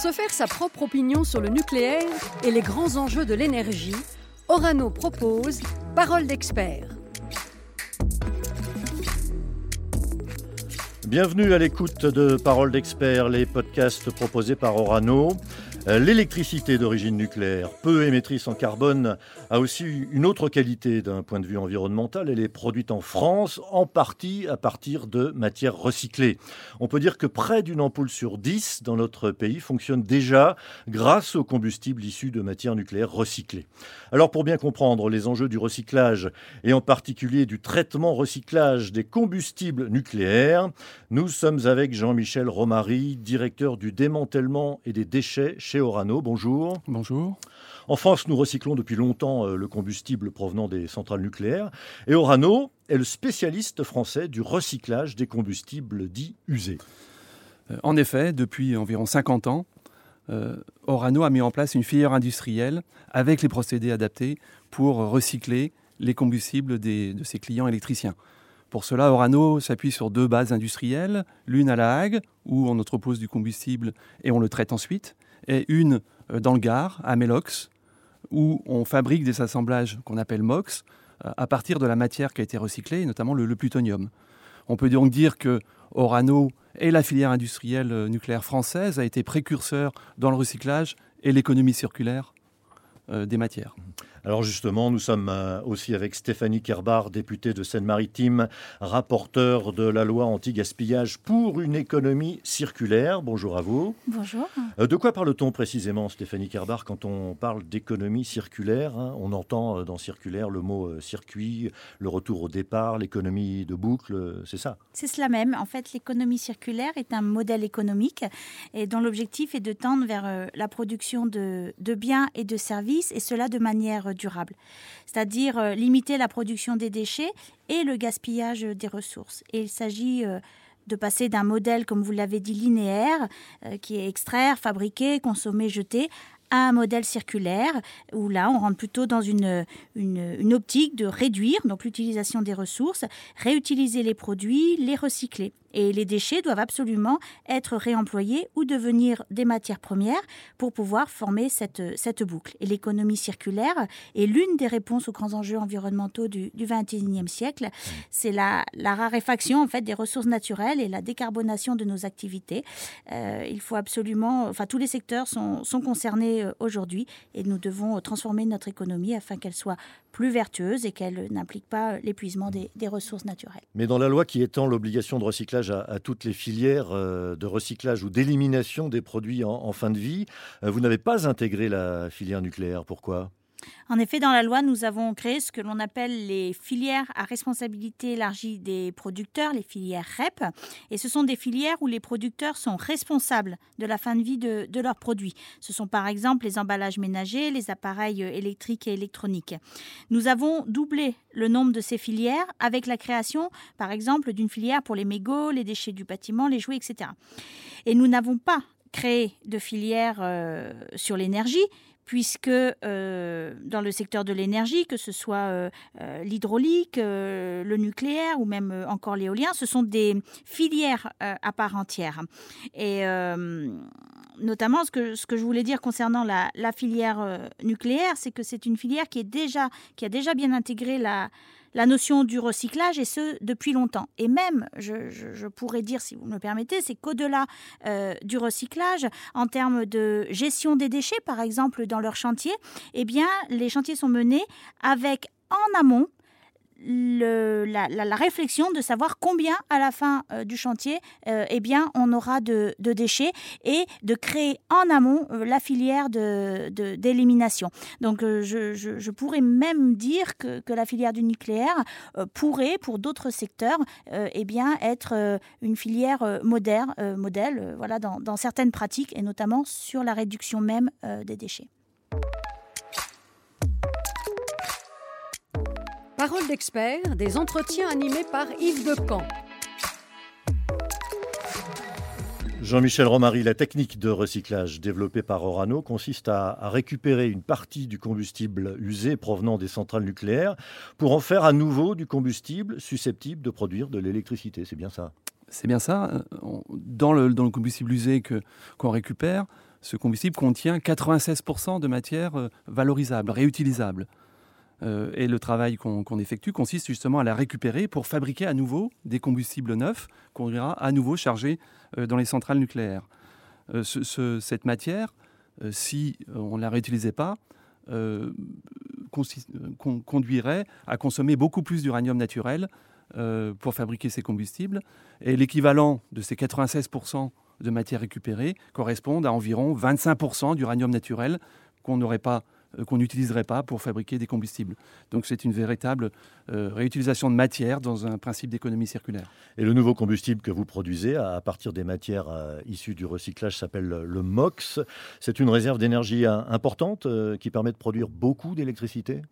Pour se faire sa propre opinion sur le nucléaire et les grands enjeux de l'énergie, Orano propose Parole d'expert. Bienvenue à l'écoute de Parole d'expert, les podcasts proposés par Orano. Euh, l'électricité d'origine nucléaire, peu émettrice en carbone, a aussi une autre qualité d'un point de vue environnemental. Elle est produite en France, en partie à partir de matières recyclées. On peut dire que près d'une ampoule sur dix dans notre pays fonctionne déjà grâce au combustible issu de matières nucléaires recyclées. Alors pour bien comprendre les enjeux du recyclage et en particulier du traitement recyclage des combustibles nucléaires, nous sommes avec Jean-Michel Romary, directeur du démantèlement et des déchets chez Orano. Bonjour. Bonjour. En France, nous recyclons depuis longtemps euh, le combustible provenant des centrales nucléaires. Et Orano est le spécialiste français du recyclage des combustibles dits usés. Euh, en effet, depuis environ 50 ans, euh, Orano a mis en place une filière industrielle avec les procédés adaptés pour recycler les combustibles de ses clients électriciens. Pour cela, Orano s'appuie sur deux bases industrielles, l'une à La Hague, où on entrepose du combustible et on le traite ensuite, et une euh, dans le Gard, à Melox, où on fabrique des assemblages qu'on appelle MOX euh, à partir de la matière qui a été recyclée, notamment le, plutonium. On peut donc dire que Orano et la filière industrielle euh, nucléaire française a été précurseur dans le recyclage et l'économie circulaire des matières. Alors justement, nous sommes euh, aussi avec Stéphanie Kerbar, députée de Seine-Maritime, rapporteure de la loi anti-gaspillage pour une économie circulaire. Bonjour à vous. Bonjour. Euh, de quoi parle-t-on précisément, Stéphanie Kerbar, quand on parle d'économie circulaire hein? On entend euh, dans circulaire le mot circuit, le retour au départ, l'économie de boucle, c'est ça? C'est cela même. En fait, l'économie circulaire est un modèle économique et dont l'objectif est de tendre vers la production de, de biens et de services, et cela de manière c'est-à-dire euh, limiter la production des déchets et le gaspillage des ressources. Et il s'agit euh, de passer d'un modèle, comme vous l'avez dit, linéaire, euh, qui est extraire, fabriquer, consommer, jeter, à un modèle circulaire, où là, on rentre plutôt dans une, optique de réduire l'utilisation des ressources, réutiliser les produits, les recycler. Et les déchets doivent absolument être réemployés ou devenir des matières premières pour pouvoir former cette, cette boucle. Et l'économie circulaire est l'une des réponses aux grands enjeux environnementaux du, du 21e siècle. C'est la, la, raréfaction en fait des ressources naturelles et la décarbonation de nos activités. Euh, il faut absolument, enfin tous les secteurs sont, sont concernés euh, aujourd'hui et nous devons transformer notre économie afin qu'elle soit plus vertueuse et qu'elle n'implique pas l'épuisement des, des ressources naturelles. Mais dans la loi qui étend l'obligation de recyclage à, toutes les filières euh, de recyclage ou d'élimination des produits en, fin de vie. Euh, vous n'avez pas intégré la filière nucléaire. Pourquoi? En effet, dans la loi, nous avons créé ce que l'on appelle les filières à responsabilité élargie des producteurs, les filières REP. Et ce sont des filières où les producteurs sont responsables de la fin de vie de, leurs produits. Ce sont par exemple les emballages ménagers, les appareils électriques et électroniques. Nous avons doublé le nombre de ces filières avec la création, par exemple, d'une filière pour les mégots, les déchets du bâtiment, les jouets, etc. Et nous n'avons pas créé de filière euh, sur l'énergie, puisque euh, dans le secteur de l'énergie, que ce soit euh, euh, l'hydraulique, le nucléaire ou même encore l'éolien, ce sont des filières à part entière. Et notamment, ce que, ce que je voulais dire concernant la, la filière nucléaire, c'est que c'est une filière qui, est déjà, qui a déjà bien intégré la, la notion du recyclage, et ce, depuis longtemps. Et même, je, pourrais dire, si vous me permettez, c'est qu'au-delà euh, du recyclage, en termes de gestion des déchets, par exemple, dans leurs chantiers, eh les chantiers sont menés avec en amont la, réflexion de savoir combien à la fin euh, du chantier euh, eh bien, on aura de, déchets et de créer en amont euh, la filière d'élimination. De, Donc je, je, pourrais même dire que, que la filière du nucléaire pourrait, pour d'autres secteurs, eh bien, être une filière moderne, modèle voilà, dans, dans certaines pratiques et notamment sur la réduction même des déchets. Parole d'expert, des entretiens animés par Yves Decamp. Jean-Michel Romary, la technique de recyclage développée par Orano consiste à, récupérer une partie du combustible usé provenant des centrales nucléaires pour en faire à nouveau du combustible susceptible de produire de l'électricité. C'est bien ça? C'est bien ça. Dans le, dans le combustible usé qu'on récupère, ce combustible contient 96% de matière euh, valorisable, réutilisable. Euh, et le travail qu'on effectue consiste justement à la récupérer pour fabriquer à nouveau des combustibles neufs qu'on ira à nouveau charger euh, dans les centrales nucléaires. cette matière, si on ne la réutilisait pas, conduirait à consommer beaucoup plus d'uranium naturel pour fabriquer ces combustibles. Et l'équivalent de ces 96% de matière récupérée correspondent à environ 25% d'uranium naturel qu'on n'aurait pas euh, qu'on n'utiliserait pas pour fabriquer des combustibles. Donc c'est une véritable euh, réutilisation de matière dans un principe d'économie circulaire. Et le nouveau combustible que vous produisez à partir des matières euh, issues du recyclage s'appelle le MOX. C'est une réserve d'énergie importante qui permet de produire beaucoup d'électricité?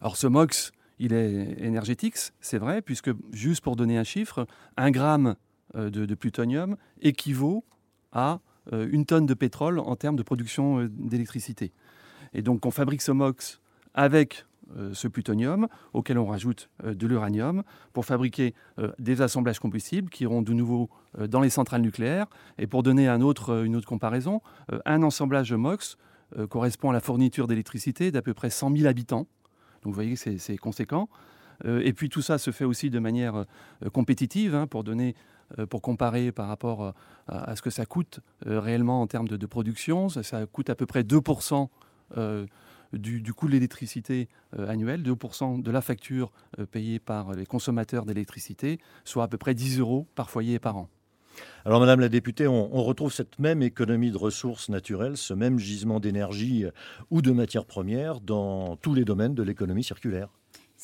Alors ce MOX, il est énergétique, c'est vrai, puisque juste pour donner un chiffre, un gramme de plutonium équivaut à une tonne de pétrole en termes de production d'électricité. Et donc on fabrique ce MOX avec euh, ce plutonium auquel on rajoute euh, de l'uranium pour fabriquer euh, des assemblages combustibles qui iront de nouveau dans les centrales nucléaires. Et pour donner un autre, une autre comparaison, un assemblage MOX correspond à la fourniture d'électricité d'à peu près 100 000 habitants. Donc vous voyez, c'est conséquent. et puis tout ça se fait aussi de manière compétitive hein, pour donner pour comparer par rapport à, ce que ça coûte réellement en termes de, production. Ça, coûte à peu près 2% euh, du, coût de l'électricité euh, annuel, 2% de la facture euh, payée par les consommateurs d'électricité, soit à peu près 10 euros par foyer et par an. Alors, Madame la députée, on, retrouve cette même économie de ressources naturelles, ce même gisement d'énergie ou de matières premières dans tous les domaines de l'économie circulaire.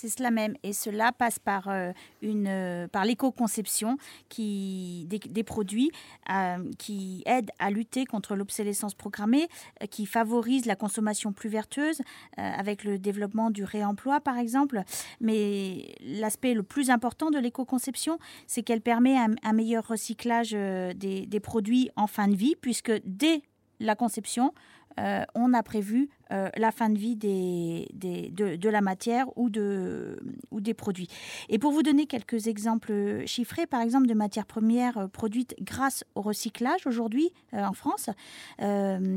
C'est cela même. Et cela passe par, euh, euh, l'éco-conception des, produits euh, qui aident à lutter contre l'obsolescence programmée, qui favorise la consommation plus vertueuse avec le développement du réemploi, par exemple. Mais l'aspect le plus important de l'éco-conception, c'est qu'elle permet un, meilleur recyclage des produits en fin de vie, puisque dès la conception, euh, on a prévu euh, la fin de vie de, la matière ou des produits. Et pour vous donner quelques exemples chiffrés, par exemple de matières premières euh, produites grâce au recyclage aujourd'hui en France,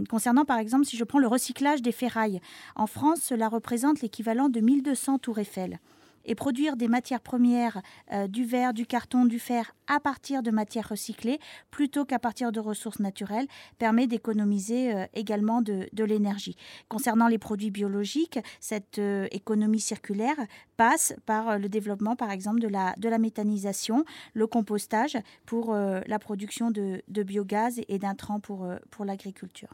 concernant par exemple si je prends le recyclage des ferrailles, en France cela représente l'équivalent de 1200 tours Eiffel et produire des matières premières, euh, du verre, du carton, du fer à partir de matières recyclées plutôt qu'à partir de ressources naturelles permet d'économiser euh, également de, l'énergie. Concernant les produits biologiques, cette euh, économie circulaire passe par le développement par exemple de la, méthanisation, le compostage pour la production de, biogaz et d'intrants pour l'agriculture.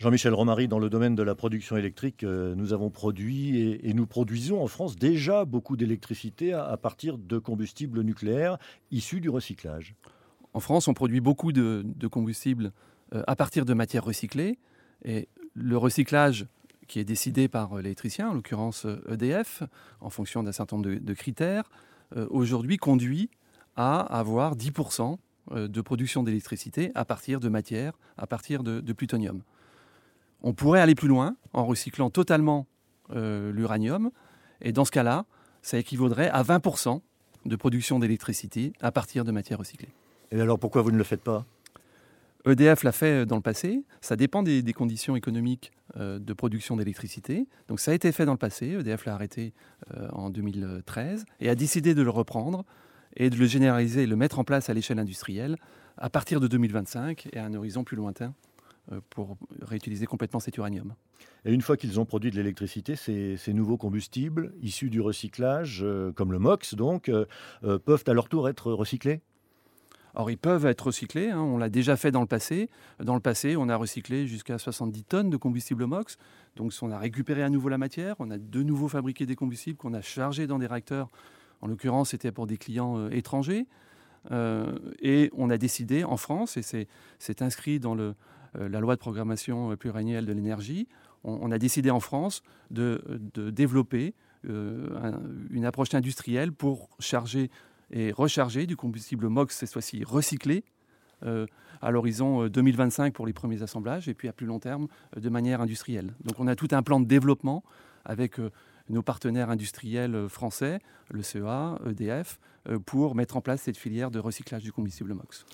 Jean-Michel Romary, dans le domaine de la production électrique, euh, nous avons produit et, nous produisons en France déjà beaucoup d'électricité à, partir de combustibles nucléaires issus du recyclage. En France, on produit beaucoup de, combustibles euh, à partir de matières recyclées. Et le recyclage qui est décidé par euh, l'électricien, en l'occurrence EDF, en fonction d'un certain nombre de, critères, aujourd'hui conduit à avoir 10% de production d'électricité à partir de matières, à partir de plutonium. On pourrait aller plus loin en recyclant totalement euh, l'uranium. Et dans ce cas-là, ça équivaudrait à 20% de production d'électricité à partir de matières recyclées. Et alors pourquoi vous ne le faites pas? EDF l'a fait dans le passé. Ça dépend des, conditions économiques euh, de production d'électricité. Donc ça a été fait dans le passé. EDF l'a arrêté euh, en 2013 et a décidé de le reprendre et de le généraliser et le mettre en place à l'échelle industrielle à partir de 2025 et à un horizon plus lointain euh, pour réutiliser complètement cet uranium. Et une fois qu'ils ont produit de l'électricité, ces, nouveaux combustibles issus du recyclage, euh, comme le MOX donc, euh, peuvent à leur tour être recyclés? Alors ils peuvent être recyclés, hein. on l'a déjà fait dans le passé. Dans le passé, on a recyclé jusqu'à 70 tonnes de combustible MOX. Donc on a récupéré à nouveau la matière, on a de nouveau fabriqué des combustibles qu'on a chargés dans des réacteurs. En l'occurrence, c'était pour des clients étrangers. et on a décidé en France, et c'est inscrit dans le, euh, la loi de programmation pluriannuelle de l'énergie, on, a décidé en France de, développer euh, une approche industrielle pour charger et recharger du combustible MOX, cette fois-ci recyclé, euh, à l'horizon 2025 pour les premiers assemblages, et puis à plus long terme de manière industrielle. Donc on a tout un plan de développement avec nos partenaires industriels français, le CEA, EDF, pour mettre en place cette filière de recyclage du combustible MOX.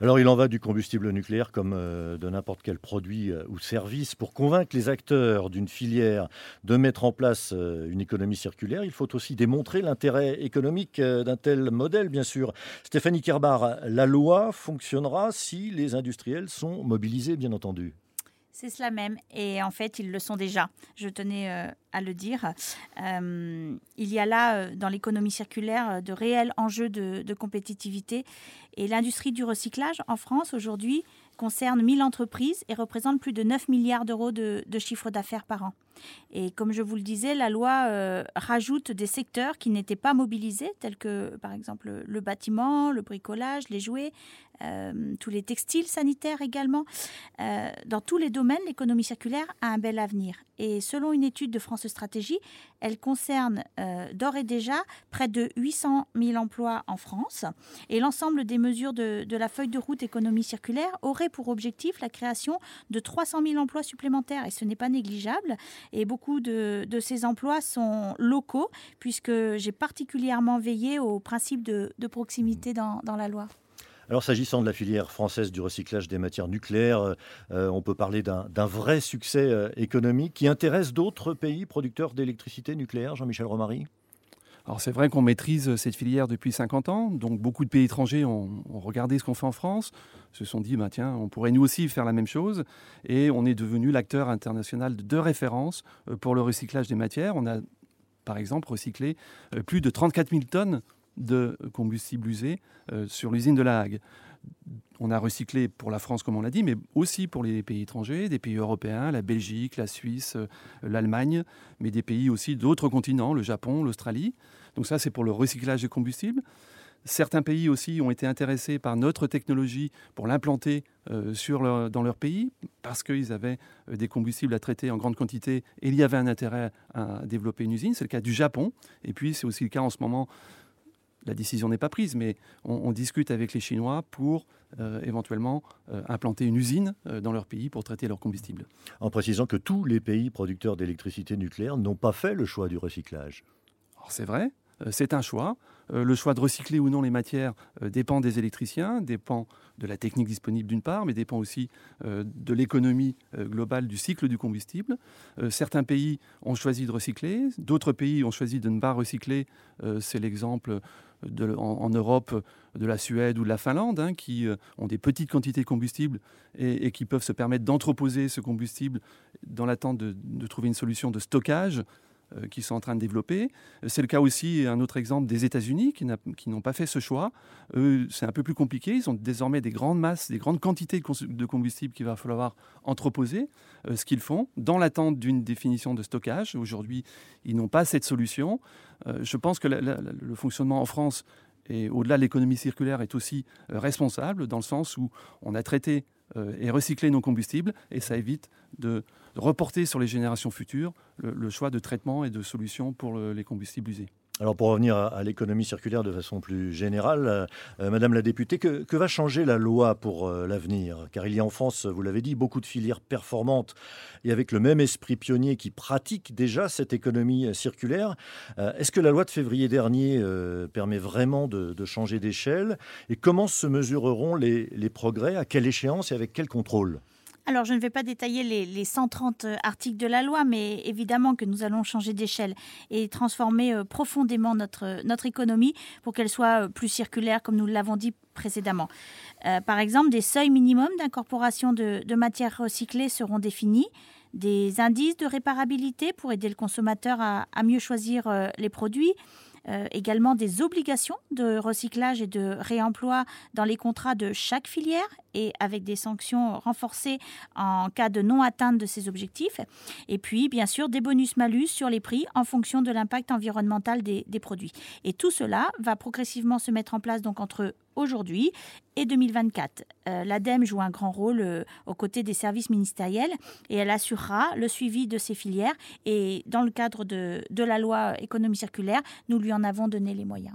Alors il en va du combustible nucléaire comme euh, de n'importe quel produit euh, ou service. Pour convaincre les acteurs d'une filière de mettre en place euh, une économie circulaire, il faut aussi démontrer l'intérêt économique d'un tel modèle, bien sûr. Stéphanie Kerbar, la loi fonctionnera si les industriels sont mobilisés, bien entendu. C'est cela même. Et en fait, ils le sont déjà. Je tenais à le dire. il y a là, dans l'économie circulaire, de réels enjeux de compétitivité et l'industrie du recyclage en France aujourd'hui concerne 1000 entreprises et représente plus de 9 milliards d'euros de, chiffre d'affaires par an. Et comme je vous le disais, la loi euh, rajoute des secteurs qui n'étaient pas mobilisés, tels que par exemple le bâtiment, le bricolage, les jouets, euh, tous les textiles sanitaires également. Euh, dans tous les domaines, l'économie circulaire a un bel avenir. Et selon une étude de France Stratégie, elle concerne d'ores et déjà près de 800 000 emplois en France. Et l'ensemble des mesures de, de la feuille de route économie circulaire aurait pour objectif la création de 300 000 emplois supplémentaires. Et ce n'est pas négligeable. Et beaucoup de, ces emplois sont locaux, puisque j'ai particulièrement veillé au principe de, proximité dans, la loi. Alors s'agissant de la filière française du recyclage des matières nucléaires, euh, euh, on peut parler d'un vrai succès euh, économique qui intéresse d'autres pays producteurs d'électricité nucléaire, Jean-Michel Romary? Alors c'est vrai qu'on maîtrise cette filière depuis 50 ans, donc beaucoup de pays étrangers ont, regardé ce qu'on fait en France, se sont dit, bah, tiens, on pourrait nous aussi faire la même chose, et on est devenu l'acteur international de référence euh, pour le recyclage des matières. On a par exemple recyclé euh, plus de 34 000 tonnes de combustible usé euh, sur l'usine de La Hague. On a recyclé pour la France, comme on l'a dit, mais aussi pour les pays étrangers, des pays européens, la Belgique, la Suisse, l'Allemagne, mais des pays aussi d'autres continents, le Japon, l'Australie. Donc ça, c'est pour le recyclage des combustibles. Certains pays aussi ont été intéressés par notre technologie pour l'implanter euh, dans leur pays parce qu'ils avaient euh, des combustibles à traiter en grande quantité et il y avait un intérêt à développer une usine. C'est le cas du Japon. Et puis c'est aussi le cas en ce moment, la décision n'est pas prise, mais on, discute avec les Chinois pour euh, éventuellement implanter une usine dans leur pays pour traiter leurs combustibles. En précisant que tous les pays producteurs d'électricité nucléaire n'ont pas fait le choix du recyclage. C'est vrai, euh, c'est un choix. Euh, le choix de recycler ou non les matières euh, dépend des électriciens, dépend de la technique disponible d'une part, mais dépend aussi de l'économie globale du cycle du combustible. Certains pays ont choisi de recycler, d'autres pays ont choisi de ne pas recycler. C'est l'exemple en, Europe de la Suède ou de la Finlande, hein, qui ont des petites quantités de combustible et, qui peuvent se permettre d'entreposer ce combustible dans l'attente de, trouver une solution de stockage. euh, qui sont en train de développer. C'est le cas aussi, un autre exemple, des États-Unis qui n'ont pas fait ce choix. Eux, c'est un peu plus compliqué. Ils ont désormais des grandes masses, des grandes quantités de combustible qu'il va falloir entreposer. Euh, ce qu'ils font dans l'attente d'une définition de stockage. Aujourd'hui, ils n'ont pas cette solution. Euh, je pense que le fonctionnement en France et au-delà de l'économie circulaire est aussi responsable dans le sens où on a traité et recyclé nos combustibles et ça évite de reporter sur les générations futures le, choix de traitement et de solutions pour les combustibles usés. Alors pour revenir à, l'économie circulaire de façon plus générale, euh, euh, Madame la députée, que, va changer la loi pour euh, l'avenir? Car il y a en France, vous l'avez dit, beaucoup de filières performantes et avec le même esprit pionnier qui pratiquent déjà cette économie circulaire. Est-ce que la loi de février dernier permet vraiment de, changer d'échelle? Et comment se mesureront les progrès? À quelle échéance et avec quel contrôle? Alors, je ne vais pas détailler les, 130 euh, articles de la loi, mais évidemment que nous allons changer d'échelle et transformer euh, profondément notre, notre économie pour qu'elle soit euh, plus circulaire, comme nous l'avons dit précédemment. par exemple, des seuils minimums d'incorporation de, matières recyclées seront définis des indices de réparabilité pour aider le consommateur à, mieux choisir les produits, également des obligations de recyclage et de réemploi dans les contrats de chaque filière et avec des sanctions renforcées en cas de non-atteinte de ces objectifs. Et puis, bien sûr, des bonus-malus sur les prix en fonction de l'impact environnemental des, produits. Et tout cela va progressivement se mettre en place donc entre aujourd'hui et 2024. Euh, L'ADEME joue un grand rôle euh, aux côtés des services ministériels et elle assurera le suivi de ces filières. Et dans le cadre de, de la loi économie circulaire, nous lui en avons donné les moyens.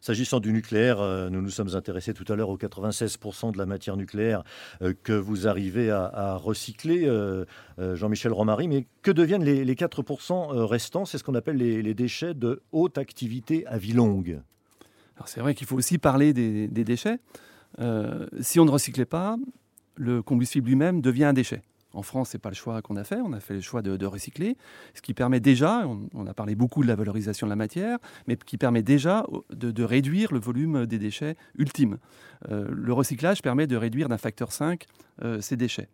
S'agissant du nucléaire, euh, nous nous sommes intéressés tout à l'heure aux 96% de la matière nucléaire euh, que vous arrivez à, recycler, euh, Jean-Michel Romary. Mais que deviennent les, 4% restants? C'est ce qu'on appelle les, déchets de haute activité à vie longue. C'est vrai qu'il faut aussi parler des, déchets. si on ne recyclait pas, le combustible lui-même devient un déchet. En France, ce n'est pas le choix qu'on a fait. On a fait le choix de, recycler, ce qui permet déjà, on, a parlé beaucoup de la valorisation de la matière, mais qui permet déjà de, réduire le volume des déchets ultimes. Euh, le recyclage permet de réduire d'un facteur 5 euh, ces déchets.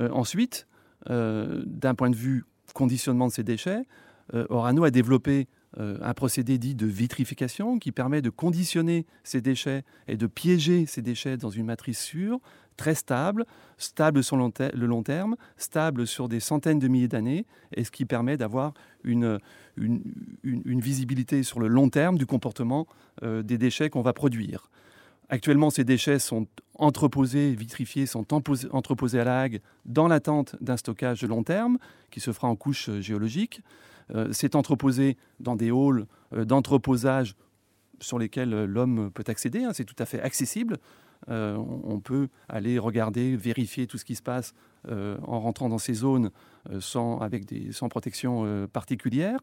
Euh, ensuite, d'un point de vue conditionnement de ces déchets, Orano a développé un procédé dit de vitrification qui permet de conditionner ces déchets et de piéger ces déchets dans une matrice sûre très stable, stable sur le long terme, stable sur des centaines de milliers d'années, et ce qui permet d'avoir une, une, visibilité sur le long terme du comportement euh, des déchets qu'on va produire. Actuellement, ces déchets sont entreposés, vitrifiés, sont entreposés à la Hague dans l'attente d'un stockage de long terme qui se fera en couche euh, géologique. Euh, c'est entreposé dans des halls d'entreposage sur lesquels l'homme peut accéder, hein, c'est tout à fait accessible. Euh, on peut aller regarder, vérifier tout ce qui se passe euh, en rentrant dans ces zones euh, sans protection particulière,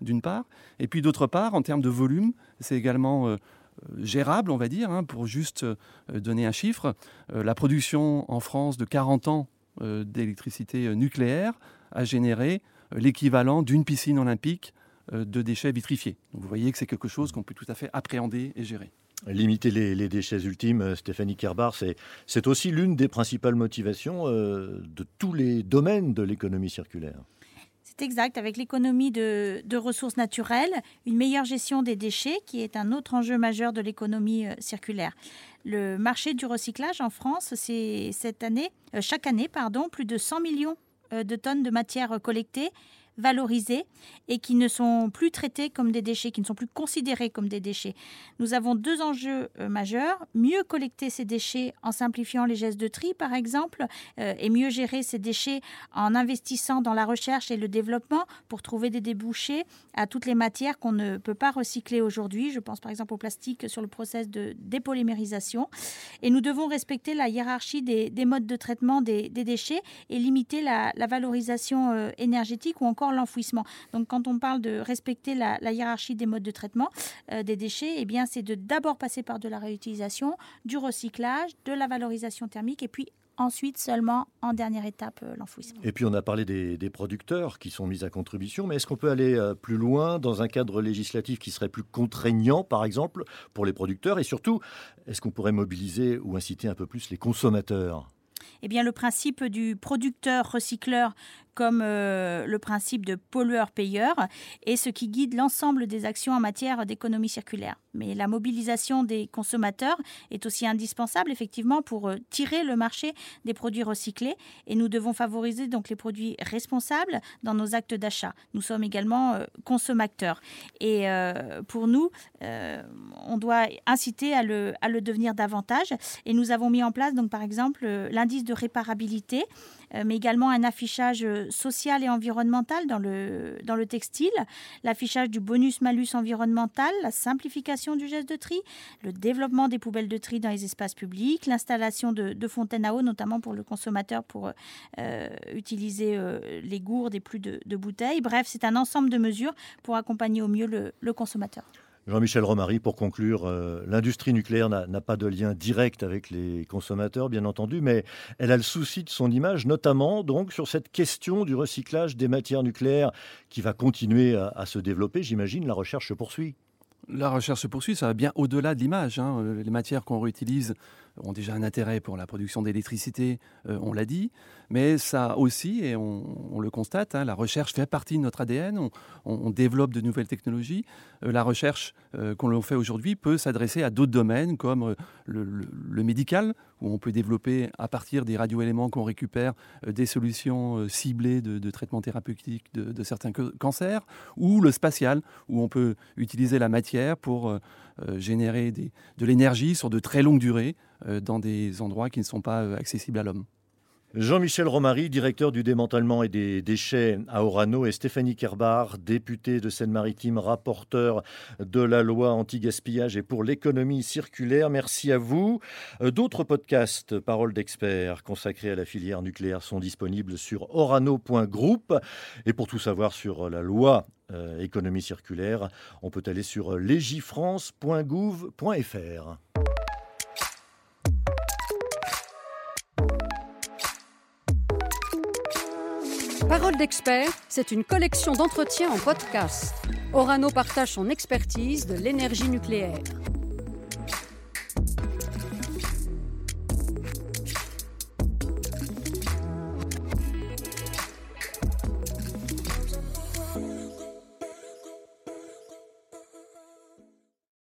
d'une part. Et puis d'autre part, en termes de volume, c'est également gérable, on va dire, hein, pour juste donner un chiffre. la production en France de 40 ans d'électricité nucléaire a généré l'équivalent d'une piscine olympique de déchets vitrifiés. vous voyez que c'est quelque chose qu'on peut tout à fait appréhender et gérer. Limiter les, déchets ultimes, euh, Stéphanie Kerbar, c'est aussi l'une des principales motivations euh, de tous les domaines de l'économie circulaire. C'est exact, avec l'économie de, ressources naturelles, une meilleure gestion des déchets, qui est un autre enjeu majeur de l'économie euh, circulaire. Le marché du recyclage en France, c'est cette année, chaque année, pardon, plus de 100 millions de tonnes de matières collectées valorisés et qui ne sont plus traités comme des déchets, qui ne sont plus considérés comme des déchets. Nous avons deux enjeux euh, majeurs. Mieux collecter ces déchets en simplifiant les gestes de tri, par exemple, euh, et mieux gérer ces déchets en investissant dans la recherche et le développement pour trouver des débouchés à toutes les matières qu'on ne peut pas recycler aujourd'hui. Je pense par exemple au plastique sur le process de dépolymérisation. Et nous devons respecter la hiérarchie des, modes de traitement des, déchets et limiter la, valorisation euh, énergétique ou encore l'enfouissement. Donc quand on parle de respecter la, hiérarchie des modes de traitement euh, des déchets, eh bien c'est de d'abord passer par de la réutilisation, du recyclage, de la valorisation thermique et puis ensuite seulement en dernière étape euh, l'enfouissement. Et puis on a parlé des, producteurs qui sont mis à contribution, mais est-ce qu'on peut aller euh, plus loin dans un cadre législatif qui serait plus contraignant, par exemple, pour les producteurs Et surtout, est-ce qu'on pourrait mobiliser ou inciter un peu plus les consommateurs? Eh bien, le principe du producteur-recycleur comme euh, le principe de pollueur-payeur est ce qui guide l'ensemble des actions en matière d'économie circulaire. Mais la mobilisation des consommateurs est aussi indispensable effectivement pour euh, tirer le marché des produits recyclés et nous devons favoriser donc les produits responsables dans nos actes d'achat. Nous sommes également euh, consommateurs et pour nous, on doit inciter à le, à le devenir davantage et nous avons mis en place donc par exemple l'indice de réparabilité mais également un affichage social et environnemental dans le, dans le textile, l'affichage du bonus-malus environnemental, la simplification du geste de tri, le développement des poubelles de tri dans les espaces publics, l'installation de, fontaines à eau, notamment pour le consommateur, pour euh, utiliser euh, les gourdes et plus de, bouteilles. Bref, c'est un ensemble de mesures pour accompagner au mieux le consommateur. Jean-Michel Romary, pour conclure, euh, l'industrie nucléaire n'a pas de lien direct avec les consommateurs, bien entendu, mais elle a le souci de son image, notamment donc sur cette question du recyclage des matières nucléaires qui va continuer à se développer. J'imagine, la recherche se poursuit. La recherche se poursuit, ça va bien au-delà de l'image. Hein. Les matières qu'on réutilise ont déjà un intérêt pour la production d'électricité, euh, on l'a dit, mais ça aussi, et on, le constate, hein, la recherche fait partie de notre ADN, on, développe de nouvelles technologies. Euh, la recherche qu'on fait aujourd'hui peut s'adresser à d'autres domaines comme le, médical, où on peut développer à partir des radioéléments qu'on récupère des solutions ciblées de, traitement thérapeutique de, certains cancers, ou le spatial, où on peut utiliser la matière pour euh, euh, générer de l'énergie sur de très longues durées euh, dans des endroits qui ne sont pas accessibles à l'homme. Jean-Michel Romary, directeur du démantèlement et des déchets à Orano, et Stéphanie Kerbar, députée de Seine-Maritime, rapporteur de la loi anti-gaspillage et pour l'économie circulaire. Merci à vous. D'autres podcasts, Paroles d'experts, consacrés à la filière nucléaire, sont disponibles sur orano.group. Et pour tout savoir sur la loi euh, économie circulaire, on peut aller sur legifrance.gouv.fr. Parole d'expert, c'est une collection d'entretiens en podcast. Orano partage son expertise de l'énergie nucléaire.